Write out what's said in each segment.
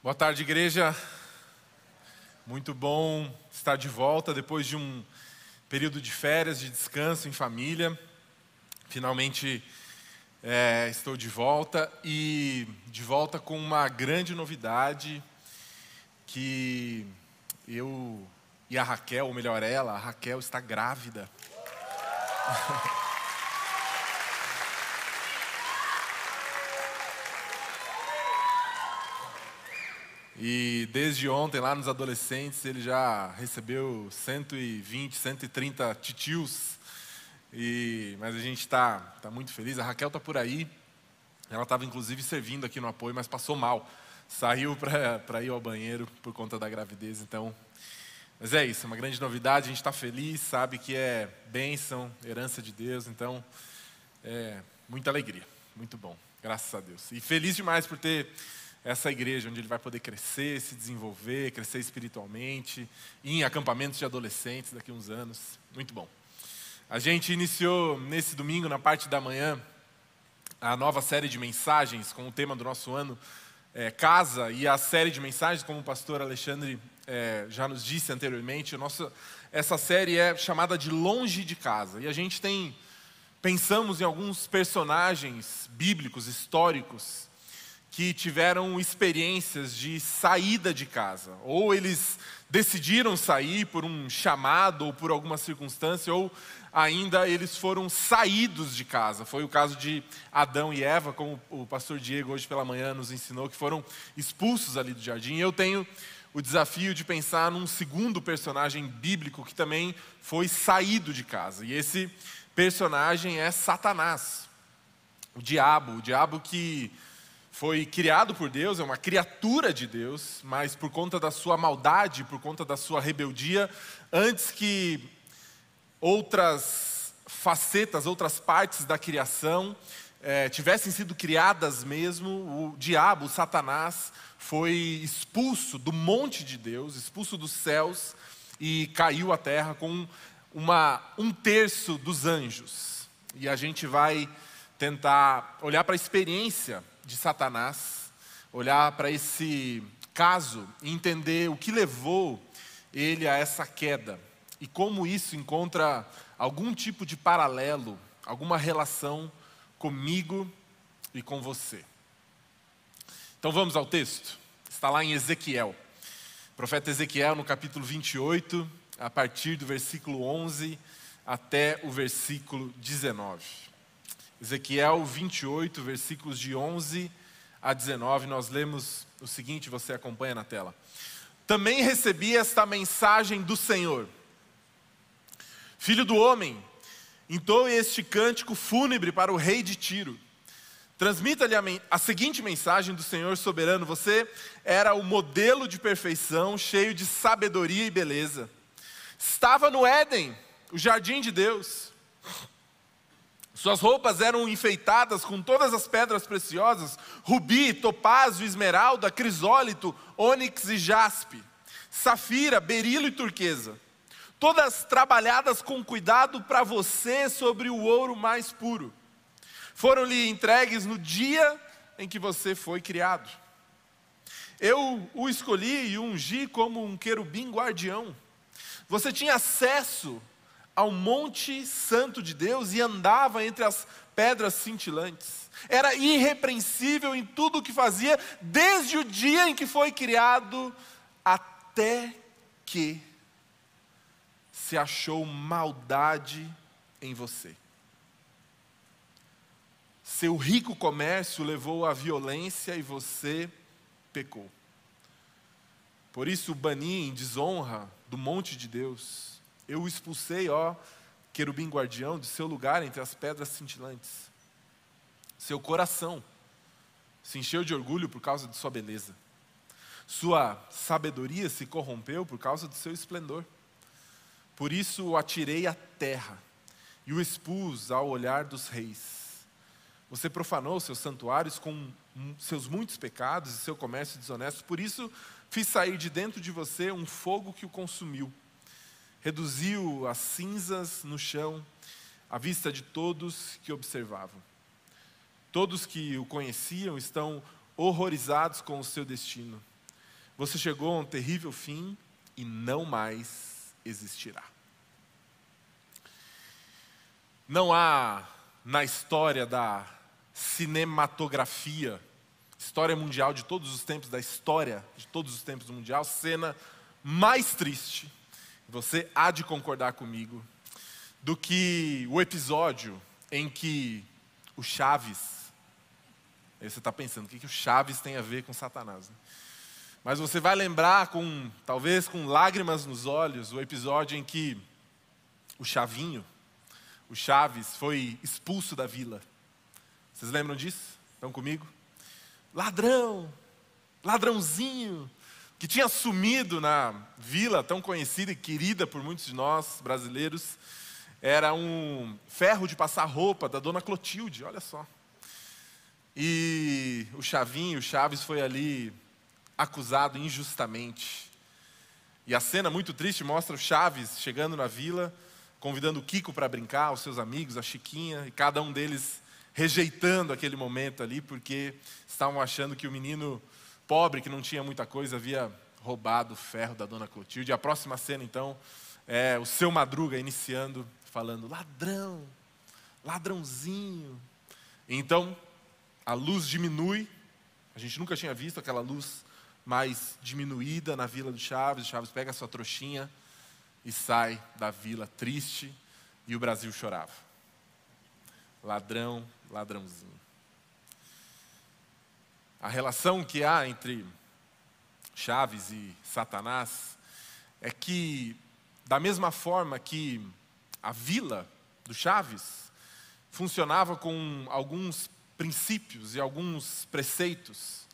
Boa tarde, igreja. Muito bom estar de volta depois de um período de férias, de descanso em família. Finalmente é, estou de volta e de volta com uma grande novidade que eu e a Raquel, ou melhor, ela, a Raquel está grávida. E desde ontem, lá nos adolescentes, ele já recebeu 120, 130 titios. E, mas a gente está tá muito feliz. A Raquel está por aí. Ela estava inclusive servindo aqui no apoio, mas passou mal. Saiu para ir ao banheiro por conta da gravidez. Então, mas é isso, é uma grande novidade. A gente está feliz, sabe que é bênção, herança de Deus. Então, é muita alegria, muito bom, graças a Deus. E feliz demais por ter essa igreja onde ele vai poder crescer, se desenvolver, crescer espiritualmente, em acampamentos de adolescentes daqui a uns anos. Muito bom. A gente iniciou nesse domingo, na parte da manhã, a nova série de mensagens com o tema do nosso ano, é, Casa, e a série de mensagens, como o pastor Alexandre é, já nos disse anteriormente, nossa, essa série é chamada de Longe de Casa. E a gente tem, pensamos em alguns personagens bíblicos, históricos, que tiveram experiências de saída de casa, ou eles decidiram sair por um chamado ou por alguma circunstância, ou ainda eles foram saídos de casa. Foi o caso de Adão e Eva, como o pastor Diego hoje pela manhã nos ensinou, que foram expulsos ali do jardim. Eu tenho o desafio de pensar num segundo personagem bíblico que também foi saído de casa. E esse personagem é Satanás, o diabo, o diabo que foi criado por Deus, é uma criatura de Deus, mas por conta da sua maldade, por conta da sua rebeldia, antes que outras facetas, outras partes da criação é, tivessem sido criadas mesmo, o diabo, o Satanás, foi expulso do monte de Deus, expulso dos céus e caiu à terra com uma, um terço dos anjos. E a gente vai tentar olhar para a experiência de Satanás, olhar para esse caso e entender o que levou ele a essa queda e como isso encontra algum tipo de paralelo, alguma relação comigo e com você. Então vamos ao texto. Está lá em Ezequiel. O profeta Ezequiel, no capítulo 28, a partir do versículo 11 até o versículo 19. Ezequiel 28, versículos de 11 a 19, nós lemos o seguinte, você acompanha na tela. Também recebi esta mensagem do Senhor. Filho do homem, entoe este cântico fúnebre para o rei de Tiro. Transmita-lhe a, a, seguinte mensagem do Senhor soberano: Você era o modelo de perfeição, cheio de sabedoria e beleza. Estava no Éden, o jardim de Deus. Suas roupas eram enfeitadas com todas as pedras preciosas: rubi, topázio, esmeralda, crisólito, ônix e jaspe, safira, berilo e turquesa. Todas trabalhadas com cuidado para você sobre o ouro mais puro. Foram-lhe entregues no dia em que você foi criado. Eu o escolhi e o ungi como um querubim guardião. Você tinha acesso ao Monte Santo de Deus e andava entre as pedras cintilantes. Era irrepreensível em tudo o que fazia, desde o dia em que foi criado, até que se achou maldade em você. Seu rico comércio levou à violência e você pecou. Por isso bani em desonra do monte de Deus eu o expulsei, ó, querubim guardião, de seu lugar entre as pedras cintilantes. Seu coração se encheu de orgulho por causa de sua beleza. Sua sabedoria se corrompeu por causa do seu esplendor. Por isso o atirei à terra e o expus ao olhar dos reis. Você profanou seus santuários com seus muitos pecados e seu comércio desonesto. Por isso fiz sair de dentro de você um fogo que o consumiu reduziu as cinzas no chão à vista de todos que observavam. Todos que o conheciam estão horrorizados com o seu destino. você chegou a um terrível fim e não mais existirá. Não há na história da cinematografia, história mundial de todos os tempos, da história de todos os tempos do mundial, cena mais triste, você há de concordar comigo, do que o episódio em que o Chaves, aí você está pensando, o que, que o Chaves tem a ver com Satanás? Né? Mas você vai lembrar, com talvez com lágrimas nos olhos, o episódio em que o Chavinho, o Chaves foi expulso da vila. Vocês lembram disso? Estão comigo? Ladrão, ladrãozinho, que tinha sumido na vila tão conhecida e querida por muitos de nós brasileiros. Era um ferro de passar roupa da dona Clotilde, olha só. E o Chavinho, o Chaves, foi ali acusado injustamente. E a cena muito triste mostra o Chaves chegando na vila convidando o Kiko para brincar, os seus amigos, a Chiquinha, e cada um deles rejeitando aquele momento ali, porque estavam achando que o menino pobre, que não tinha muita coisa, havia roubado o ferro da dona Clotilde. A próxima cena, então, é o seu Madruga iniciando, falando: ladrão, ladrãozinho. Então, a luz diminui, a gente nunca tinha visto aquela luz mais diminuída na Vila do Chaves. O Chaves pega a sua trouxinha e sai da vila triste e o Brasil chorava. Ladrão, ladrãozinho. A relação que há entre Chaves e Satanás é que, da mesma forma que a vila do Chaves funcionava com alguns princípios e alguns preceitos,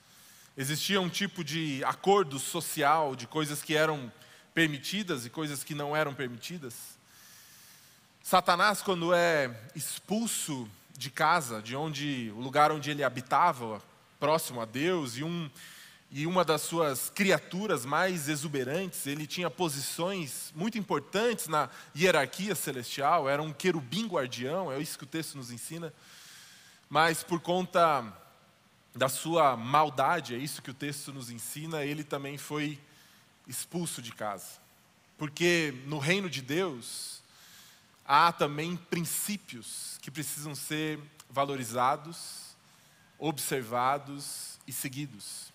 existia um tipo de acordo social, de coisas que eram permitidas e coisas que não eram permitidas. Satanás, quando é expulso de casa, de onde o lugar onde ele habitava, próximo a Deus, e, um, e uma das suas criaturas mais exuberantes, ele tinha posições muito importantes na hierarquia celestial, era um querubim guardião, é isso que o texto nos ensina, mas por conta da sua maldade, é isso que o texto nos ensina, ele também foi expulso de casa. Porque no reino de Deus há também princípios que precisam ser valorizados, observados e seguidos.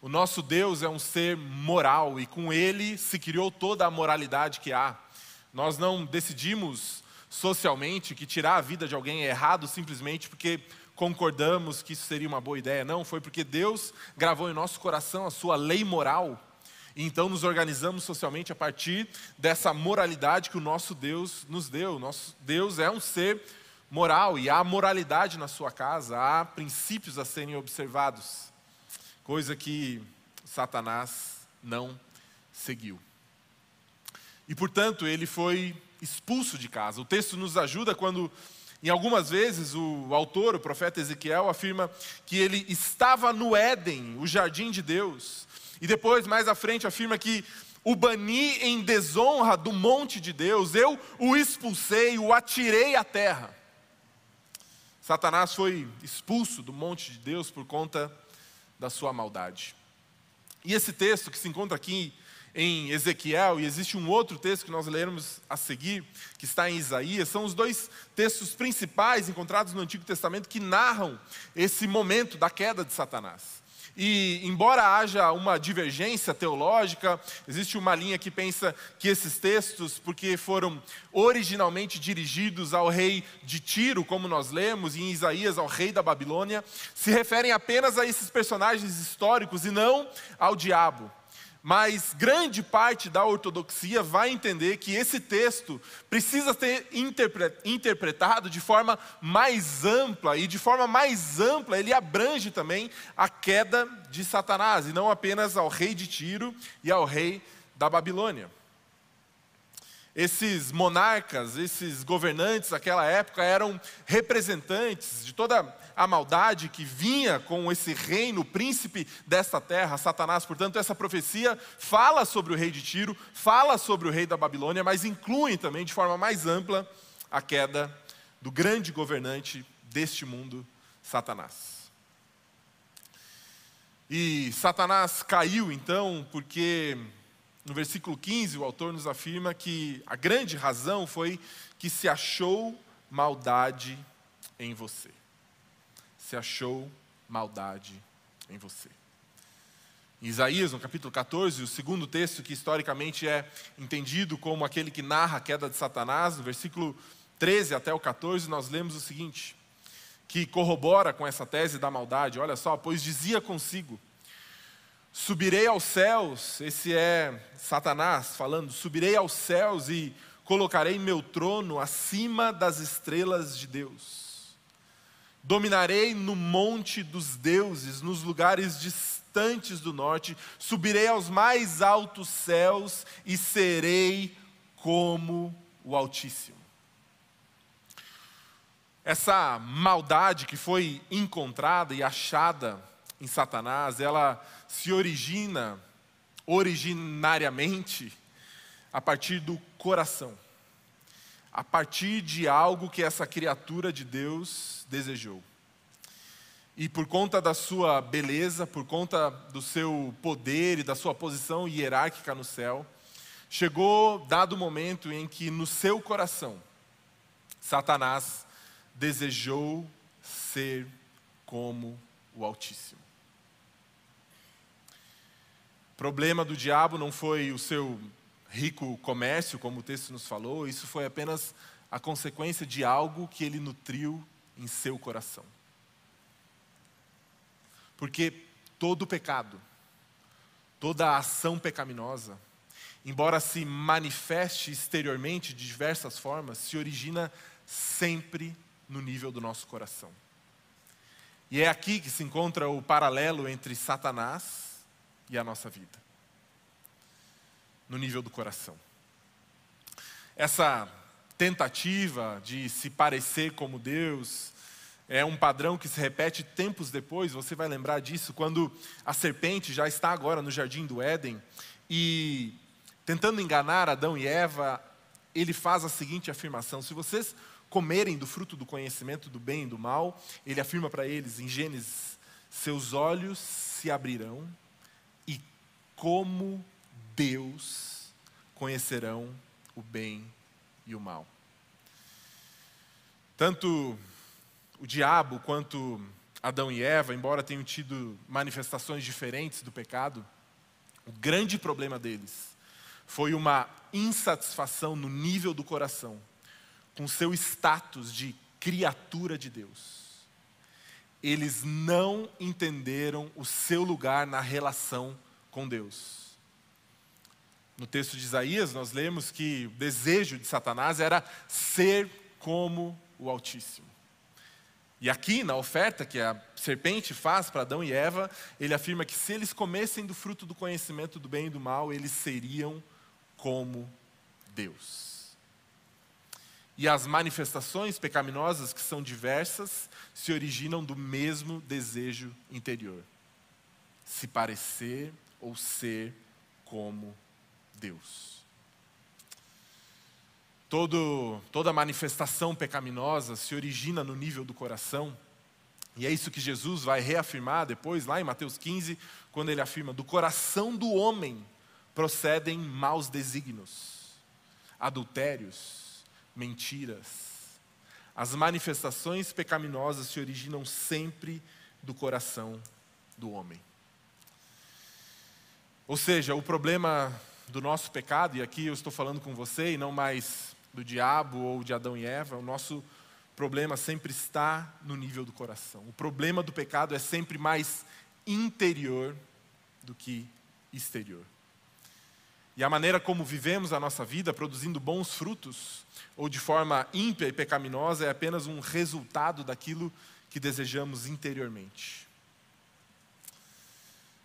O nosso Deus é um ser moral e com ele se criou toda a moralidade que há. Nós não decidimos socialmente que tirar a vida de alguém é errado simplesmente porque concordamos que isso seria uma boa ideia. Não, foi porque Deus gravou em nosso coração a sua lei moral e então nos organizamos socialmente a partir dessa moralidade que o nosso Deus nos deu. Nosso Deus é um ser moral e há moralidade na sua casa, há princípios a serem observados, coisa que Satanás não seguiu. E portanto, ele foi expulso de casa. O texto nos ajuda quando em algumas vezes o autor, o profeta Ezequiel, afirma que ele estava no Éden, o jardim de Deus, e depois, mais à frente, afirma que o bani em desonra do monte de Deus, eu o expulsei, o atirei à terra. Satanás foi expulso do monte de Deus por conta da sua maldade. E esse texto que se encontra aqui em Ezequiel, e existe um outro texto que nós leremos a seguir, que está em Isaías, são os dois textos principais encontrados no Antigo Testamento que narram esse momento da queda de Satanás. E, embora haja uma divergência teológica, existe uma linha que pensa que esses textos, porque foram originalmente dirigidos ao rei de Tiro, como nós lemos, e em Isaías ao rei da Babilônia, se referem apenas a esses personagens históricos e não ao diabo. Mas grande parte da ortodoxia vai entender que esse texto precisa ser interpretado de forma mais ampla, e de forma mais ampla ele abrange também a queda de Satanás, e não apenas ao rei de Tiro e ao rei da Babilônia. Esses monarcas, esses governantes daquela época eram representantes de toda a maldade que vinha com esse reino, o príncipe desta terra, Satanás. Portanto, essa profecia fala sobre o rei de Tiro, fala sobre o rei da Babilônia, mas inclui também de forma mais ampla a queda do grande governante deste mundo, Satanás. E Satanás caiu então, porque no versículo 15 o autor nos afirma que a grande razão foi que se achou maldade em você. Se achou maldade em você. Em Isaías, no capítulo 14, o segundo texto que historicamente é entendido como aquele que narra a queda de Satanás, no versículo 13 até o 14, nós lemos o seguinte: que corrobora com essa tese da maldade. Olha só, pois dizia consigo: Subirei aos céus, esse é Satanás falando, subirei aos céus e colocarei meu trono acima das estrelas de Deus. Dominarei no monte dos deuses, nos lugares distantes do norte, subirei aos mais altos céus e serei como o Altíssimo. Essa maldade que foi encontrada e achada em Satanás, ela se origina originariamente a partir do coração, a partir de algo que essa criatura de Deus desejou. E por conta da sua beleza, por conta do seu poder e da sua posição hierárquica no céu, chegou dado o momento em que no seu coração, Satanás desejou ser como o Altíssimo. Problema do diabo não foi o seu rico comércio, como o texto nos falou, isso foi apenas a consequência de algo que ele nutriu em seu coração. Porque todo pecado, toda ação pecaminosa, embora se manifeste exteriormente de diversas formas, se origina sempre no nível do nosso coração. E é aqui que se encontra o paralelo entre Satanás e a nossa vida. No nível do coração. Essa tentativa de se parecer como Deus é um padrão que se repete tempos depois, você vai lembrar disso, quando a serpente já está agora no jardim do Éden e tentando enganar Adão e Eva, ele faz a seguinte afirmação: se vocês comerem do fruto do conhecimento do bem e do mal, ele afirma para eles em Gênesis: seus olhos se abrirão como Deus conhecerão o bem e o mal. Tanto o diabo quanto Adão e Eva, embora tenham tido manifestações diferentes do pecado, o grande problema deles foi uma insatisfação no nível do coração com seu status de criatura de Deus. Eles não entenderam o seu lugar na relação com Deus. No texto de Isaías, nós lemos que o desejo de Satanás era ser como o Altíssimo. E aqui, na oferta que a serpente faz para Adão e Eva, ele afirma que se eles comessem do fruto do conhecimento do bem e do mal, eles seriam como Deus. E as manifestações pecaminosas, que são diversas, se originam do mesmo desejo interior: se parecer ou ser como Deus. Todo, toda manifestação pecaminosa se origina no nível do coração, e é isso que Jesus vai reafirmar depois, lá em Mateus 15, quando ele afirma: do coração do homem procedem maus desígnios, adultérios, mentiras. As manifestações pecaminosas se originam sempre do coração do homem. Ou seja, o problema do nosso pecado, e aqui eu estou falando com você e não mais do diabo ou de Adão e Eva, o nosso problema sempre está no nível do coração. O problema do pecado é sempre mais interior do que exterior. E a maneira como vivemos a nossa vida, produzindo bons frutos, ou de forma ímpia e pecaminosa, é apenas um resultado daquilo que desejamos interiormente.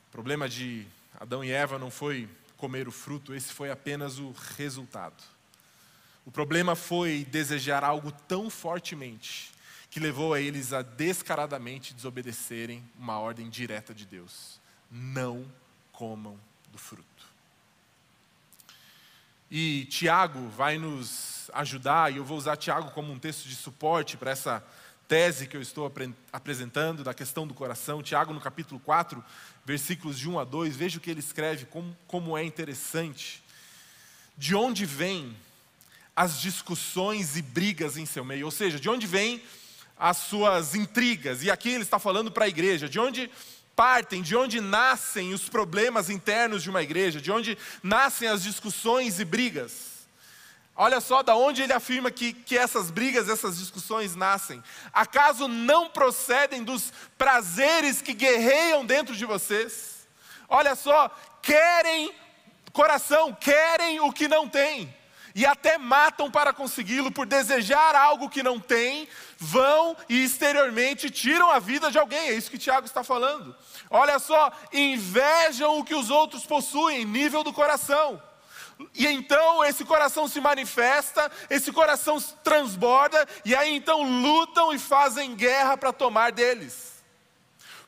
Problema de Adão e Eva não foi comer o fruto, esse foi apenas o resultado. O problema foi desejar algo tão fortemente que levou a eles a descaradamente desobedecerem uma ordem direta de Deus: não comam do fruto. E Tiago vai nos ajudar, e eu vou usar Tiago como um texto de suporte para essa tese que eu estou apresentando da questão do coração. Tiago, no capítulo 4, versículos de 1 a 2, veja o que ele escreve, como, como é interessante. De onde vêm as discussões e brigas em seu meio? Ou seja, de onde vêm as suas intrigas? E aqui ele está falando para a igreja, de onde partem, de onde nascem os problemas internos de uma igreja, de onde nascem as discussões e brigas. Olha só da onde ele afirma que, que essas brigas, essas discussões nascem. Acaso não procedem dos prazeres que guerreiam dentro de vocês? Olha só, querem, coração, querem o que não tem. E até matam para consegui-lo, por desejar algo que não tem, vão e exteriormente tiram a vida de alguém. É isso que Tiago está falando. Olha só, invejam o que os outros possuem, nível do coração. E então esse coração se manifesta, esse coração transborda, e aí então lutam e fazem guerra para tomar deles.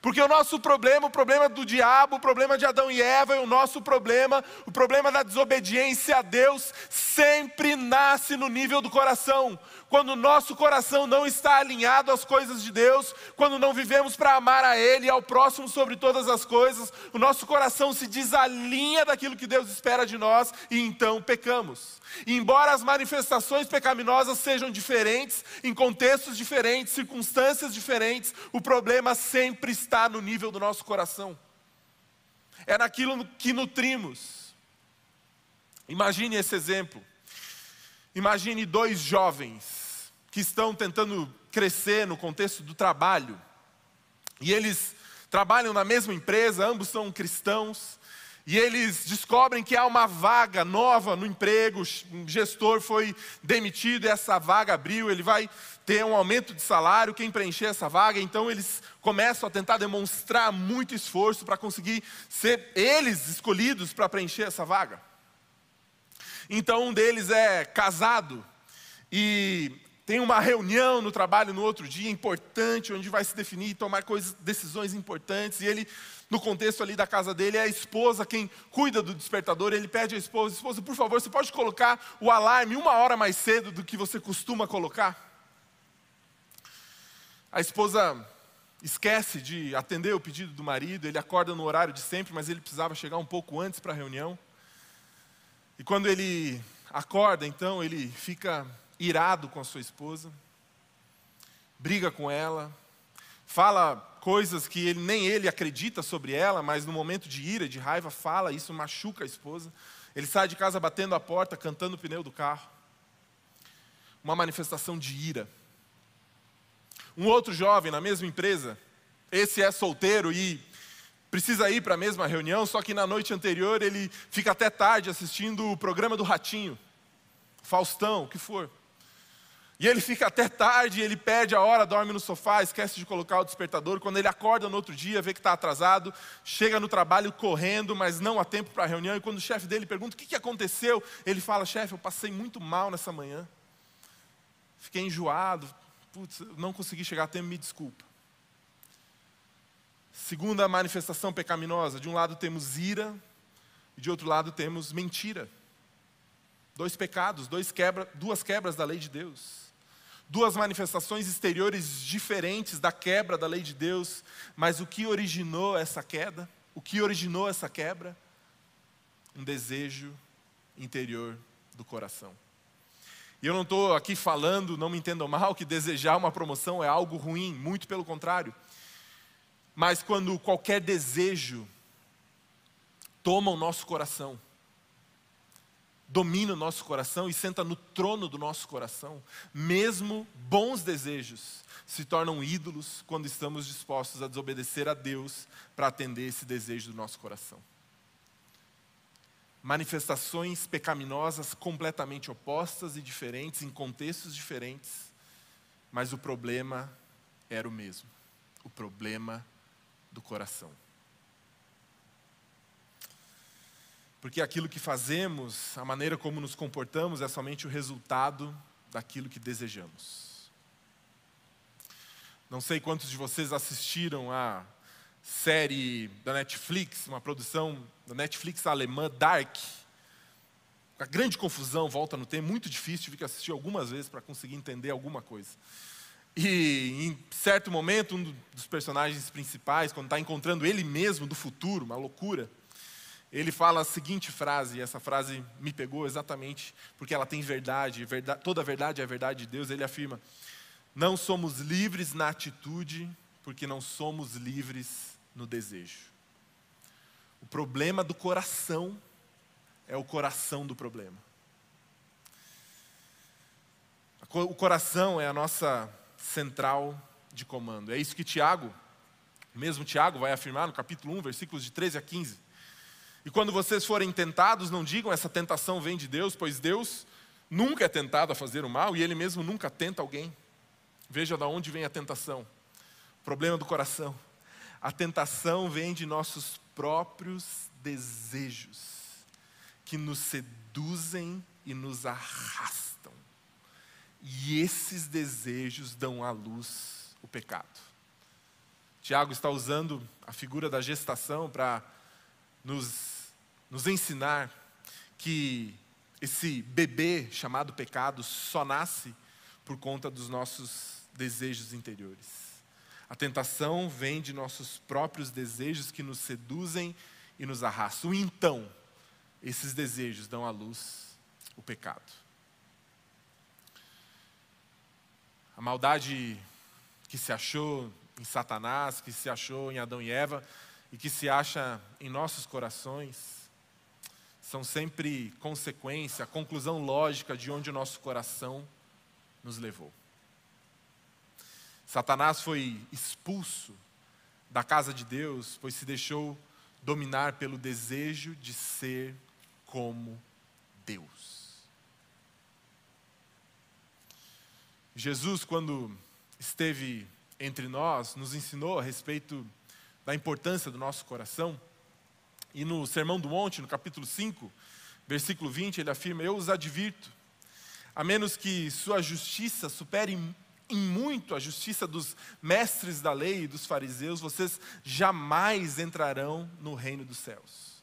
Porque o nosso problema, o problema do diabo, o problema de Adão e Eva, e o nosso problema, o problema da desobediência a Deus, sempre nasce no nível do coração. Quando nosso coração não está alinhado às coisas de Deus, quando não vivemos para amar a Ele e ao próximo sobre todas as coisas, o nosso coração se desalinha daquilo que Deus espera de nós e então pecamos. E embora as manifestações pecaminosas sejam diferentes, em contextos diferentes, circunstâncias diferentes, o problema sempre está no nível do nosso coração. É naquilo que nutrimos. Imagine esse exemplo. Imagine dois jovens que estão tentando crescer no contexto do trabalho. E eles trabalham na mesma empresa, ambos são cristãos. E eles descobrem que há uma vaga nova no emprego, um gestor foi demitido e essa vaga abriu, ele vai ter um aumento de salário, quem preencher essa vaga, então eles começam a tentar demonstrar muito esforço para conseguir ser eles escolhidos para preencher essa vaga. Então um deles é casado e tem uma reunião no trabalho no outro dia importante, onde vai se definir e tomar coisas, decisões importantes, e ele no contexto ali da casa dele, é a esposa quem cuida do despertador. Ele pede à esposa: Esposa, por favor, você pode colocar o alarme uma hora mais cedo do que você costuma colocar? A esposa esquece de atender o pedido do marido, ele acorda no horário de sempre, mas ele precisava chegar um pouco antes para a reunião. E quando ele acorda, então, ele fica irado com a sua esposa, briga com ela, fala coisas que ele, nem ele acredita sobre ela, mas no momento de ira, de raiva, fala, isso machuca a esposa. Ele sai de casa batendo a porta, cantando o pneu do carro. Uma manifestação de ira. Um outro jovem na mesma empresa, esse é solteiro e precisa ir para a mesma reunião, só que na noite anterior ele fica até tarde assistindo o programa do Ratinho, Faustão, o que for. E ele fica até tarde, ele perde a hora, dorme no sofá, esquece de colocar o despertador. Quando ele acorda no outro dia, vê que está atrasado, chega no trabalho correndo, mas não há tempo para a reunião. E quando o chefe dele pergunta o que, que aconteceu, ele fala: Chefe, eu passei muito mal nessa manhã. Fiquei enjoado, putz, não consegui chegar a tempo, me desculpa. Segunda manifestação pecaminosa: de um lado temos ira, e de outro lado temos mentira. Dois pecados, dois quebra, duas quebras da lei de Deus duas manifestações exteriores diferentes da quebra da lei de Deus, mas o que originou essa queda? O que originou essa quebra? Um desejo interior do coração. E eu não estou aqui falando, não me entendam mal, que desejar uma promoção é algo ruim, muito pelo contrário. Mas quando qualquer desejo toma o nosso coração, domina o nosso coração e senta no trono do nosso coração, mesmo bons desejos se tornam ídolos quando estamos dispostos a desobedecer a Deus para atender esse desejo do nosso coração. Manifestações pecaminosas completamente opostas e diferentes, em contextos diferentes, mas o problema era o mesmo: o problema do coração. Porque aquilo que fazemos, a maneira como nos comportamos, é somente o resultado daquilo que desejamos. Não sei quantos de vocês assistiram a série da Netflix, uma produção da Netflix alemã, Dark. A grande confusão, volta no tempo, muito difícil, tive que assistir algumas vezes para conseguir entender alguma coisa. E em certo momento, um dos personagens principais, quando está encontrando ele mesmo do futuro, uma loucura, ele fala a seguinte frase, e essa frase me pegou exatamente porque ela tem verdade, verdade toda verdade é a verdade de Deus. Ele afirma: Não somos livres na atitude, porque não somos livres no desejo. O problema do coração é o coração do problema. O coração é a nossa central de comando. É isso que Tiago, mesmo Tiago, vai afirmar no capítulo 1, versículos de 13 a 15. E quando vocês forem tentados, não digam essa tentação vem de Deus, pois Deus nunca é tentado a fazer o mal e Ele mesmo nunca tenta alguém. Veja de onde vem a tentação. Problema do coração. A tentação vem de nossos próprios desejos, que nos seduzem e nos arrastam. E esses desejos dão à luz o pecado. Tiago está usando a figura da gestação para nos, nos ensinar que esse bebê chamado pecado só nasce por conta dos nossos desejos interiores. A tentação vem de nossos próprios desejos que nos seduzem e nos arrastam. Então, esses desejos dão à luz o pecado. A maldade que se achou em Satanás, que se achou em Adão e Eva e que se acha em nossos corações, são sempre consequência, conclusão lógica de onde o nosso coração nos levou. Satanás foi expulso da casa de Deus, pois se deixou dominar pelo desejo de ser como Deus. Jesus, quando esteve entre nós, nos ensinou a respeito da importância do nosso coração. E no Sermão do Monte, no capítulo 5, versículo 20, ele afirma: Eu os advirto, a menos que sua justiça supere em muito a justiça dos mestres da lei e dos fariseus, vocês jamais entrarão no reino dos céus.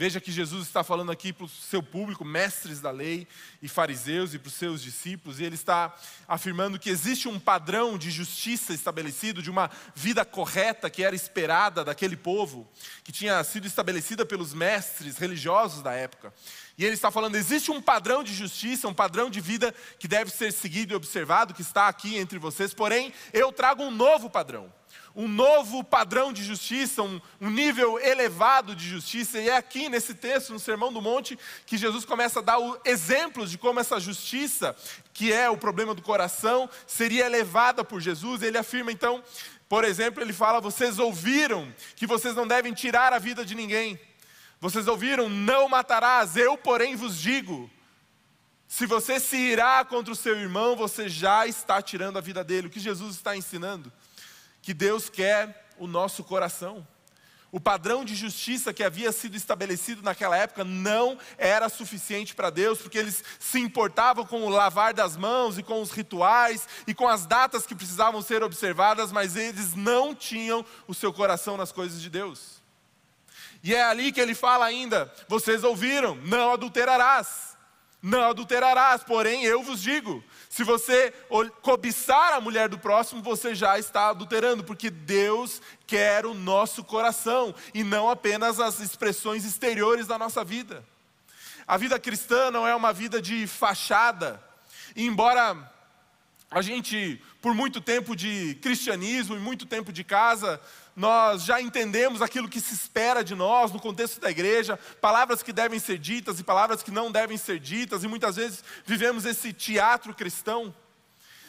Veja que Jesus está falando aqui para o seu público, mestres da lei e fariseus e para os seus discípulos, e ele está afirmando que existe um padrão de justiça estabelecido, de uma vida correta que era esperada daquele povo, que tinha sido estabelecida pelos mestres religiosos da época. E ele está falando: existe um padrão de justiça, um padrão de vida que deve ser seguido e observado, que está aqui entre vocês, porém, eu trago um novo padrão um novo padrão de justiça, um, um, nível elevado de justiça. E é aqui nesse texto, no Sermão do Monte, que Jesus começa a dar exemplos de como essa justiça, que é o problema do coração, seria elevada por Jesus. Ele afirma então, por exemplo, ele fala: Vocês ouviram que vocês não devem tirar a vida de ninguém. Vocês ouviram, não matarás, eu, porém, vos digo. Se você se irá contra o seu irmão, você já está tirando a vida dele. O que Jesus está ensinando? Que Deus quer o nosso coração. O padrão de justiça que havia sido estabelecido naquela época não era suficiente para Deus, porque eles se importavam com o lavar das mãos e com os rituais e com as datas que precisavam ser observadas, mas eles não tinham o seu coração nas coisas de Deus. E é ali que ele fala ainda: vocês ouviram, não adulterarás. Não adulterarás, porém eu vos digo: se você cobiçar a mulher do próximo, você já está adulterando, porque Deus quer o nosso coração e não apenas as expressões exteriores da nossa vida. A vida cristã não é uma vida de fachada, e embora a gente, por muito tempo de cristianismo e muito tempo de casa, nós já entendemos aquilo que se espera de nós no contexto da igreja, palavras que devem ser ditas e palavras que não devem ser ditas, e muitas vezes vivemos esse teatro cristão.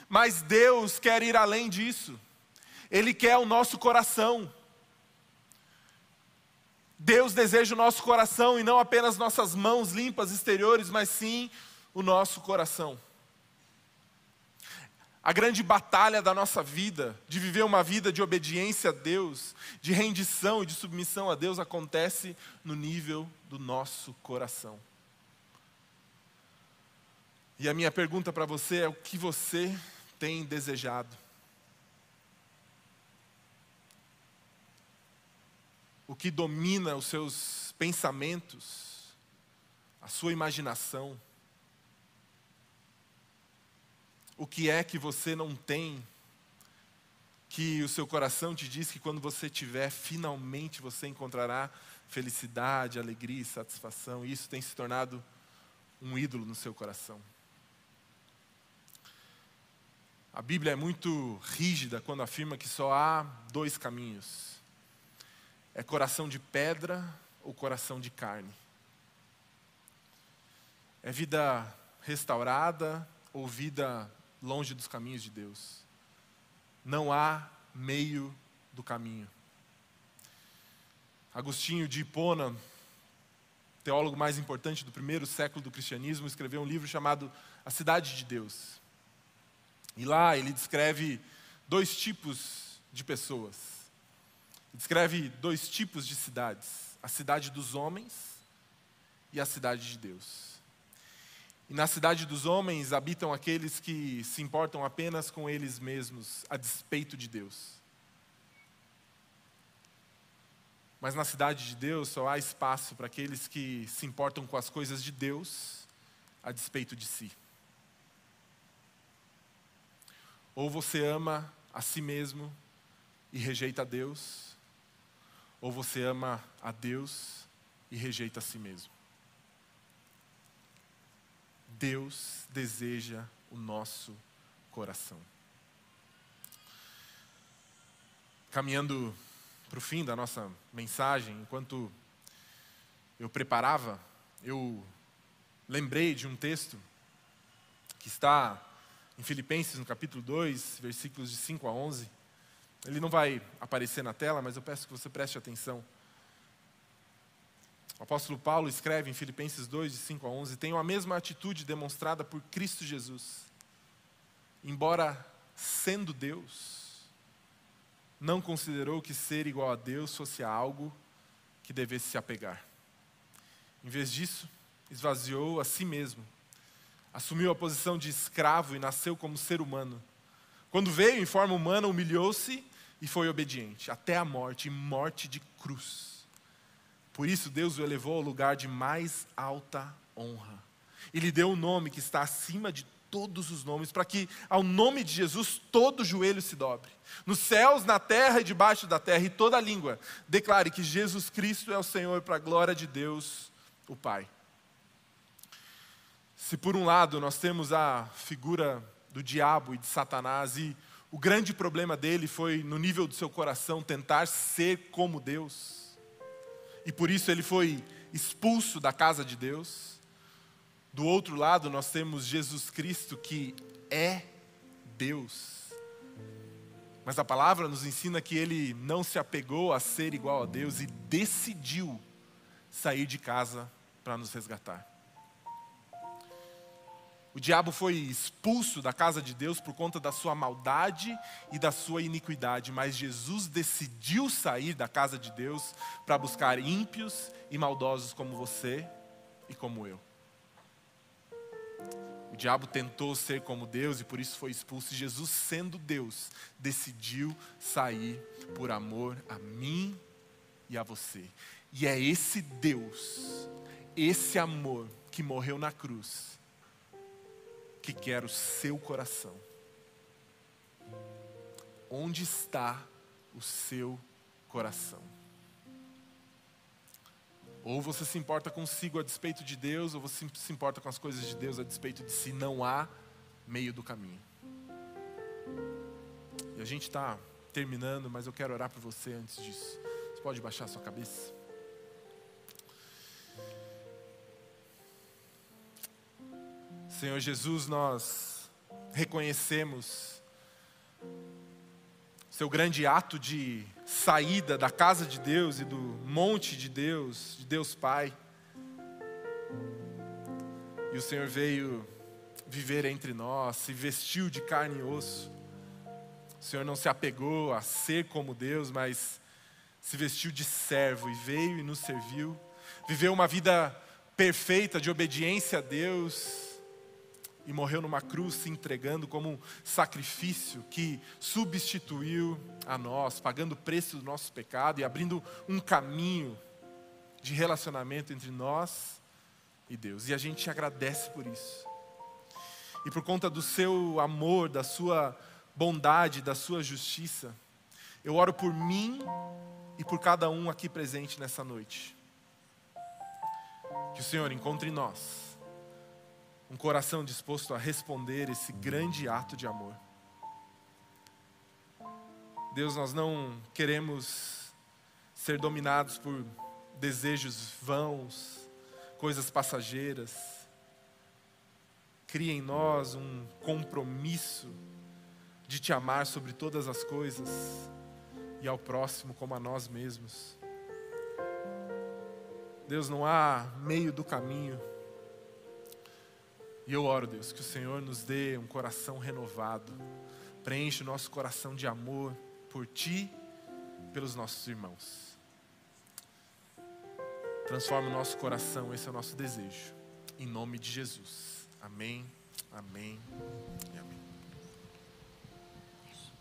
Mas Deus quer ir além disso, Ele quer o nosso coração. Deus deseja o nosso coração e não apenas nossas mãos limpas exteriores, mas sim o nosso coração. A grande batalha da nossa vida, de viver uma vida de obediência a Deus, de rendição e de submissão a Deus, acontece no nível do nosso coração. E a minha pergunta para você é: o que você tem desejado? O que domina os seus pensamentos, a sua imaginação? O que é que você não tem, que o seu coração te diz que quando você tiver, finalmente você encontrará felicidade, alegria e satisfação, e isso tem se tornado um ídolo no seu coração. A Bíblia é muito rígida quando afirma que só há dois caminhos: é coração de pedra ou coração de carne. É vida restaurada ou vida longe dos caminhos de Deus. Não há meio do caminho. Agostinho de Hipona, teólogo mais importante do primeiro século do cristianismo, escreveu um livro chamado A Cidade de Deus. E lá ele descreve dois tipos de pessoas. Descreve dois tipos de cidades: a cidade dos homens e a cidade de Deus. E na cidade dos homens habitam aqueles que se importam apenas com eles mesmos, a despeito de Deus. Mas na cidade de Deus só há espaço para aqueles que se importam com as coisas de Deus, a despeito de si. Ou você ama a si mesmo e rejeita a Deus, ou você ama a Deus e rejeita a si mesmo. Deus deseja o nosso coração. Caminhando para o fim da nossa mensagem, enquanto eu preparava, eu lembrei de um texto que está em Filipenses, no capítulo 2, versículos de 5 a 11. Ele não vai aparecer na tela, mas eu peço que você preste atenção. O apóstolo Paulo escreve em Filipenses 2, de 5 a 11: Tenho a mesma atitude demonstrada por Cristo Jesus. Embora sendo Deus, não considerou que ser igual a Deus fosse algo que devesse se apegar. Em vez disso, esvaziou a si mesmo assumiu a posição de escravo e nasceu como ser humano. Quando veio em forma humana, humilhou-se e foi obediente, até a morte morte de cruz. Por isso, Deus o elevou ao lugar de mais alta honra. E lhe deu o um nome que está acima de todos os nomes, para que ao nome de Jesus todo joelho se dobre, nos céus, na terra e debaixo da terra, e toda língua declare que Jesus Cristo é o Senhor, para a glória de Deus, o Pai. Se por um lado nós temos a figura do diabo e de Satanás, e o grande problema dele foi, no nível do seu coração, tentar ser como Deus, e por isso ele foi expulso da casa de Deus. Do outro lado, nós temos Jesus Cristo, que é Deus. Mas a palavra nos ensina que ele não se apegou a ser igual a Deus e decidiu sair de casa para nos resgatar. O diabo foi expulso da casa de Deus por conta da sua maldade e da sua iniquidade, mas Jesus decidiu sair da casa de Deus para buscar ímpios e maldosos como você e como eu. O diabo tentou ser como Deus e por isso foi expulso. Jesus, sendo Deus, decidiu sair por amor a mim e a você. E é esse Deus, esse amor que morreu na cruz que quer o seu coração. Onde está o seu coração? Ou você se importa consigo a despeito de Deus, ou você se importa com as coisas de Deus a despeito de si. Não há meio do caminho. E a gente está terminando, mas eu quero orar por você antes disso. Você pode baixar sua cabeça? Senhor Jesus, nós reconhecemos seu grande ato de saída da casa de Deus e do monte de Deus, de Deus Pai. E o Senhor veio viver entre nós, se vestiu de carne e osso. O Senhor não se apegou a ser como Deus, mas se vestiu de servo e veio e nos serviu. Viveu uma vida perfeita de obediência a Deus e morreu numa cruz se entregando como um sacrifício que substituiu a nós, pagando o preço do nosso pecado e abrindo um caminho de relacionamento entre nós e Deus. E a gente agradece por isso. e por conta do seu amor, da sua bondade, da sua justiça, eu oro por mim e por cada um aqui presente nessa noite. Que o Senhor encontre em nós um coração disposto a responder esse grande ato de amor. Deus, nós não queremos ser dominados por desejos vãos, coisas passageiras. Cria em nós um compromisso de te amar sobre todas as coisas e ao próximo como a nós mesmos. Deus, não há meio do caminho. E eu oro, Deus, que o Senhor nos dê um coração renovado, preenche o nosso coração de amor por Ti, pelos nossos irmãos. Transforma o nosso coração, esse é o nosso desejo. Em nome de Jesus. Amém, amém amém.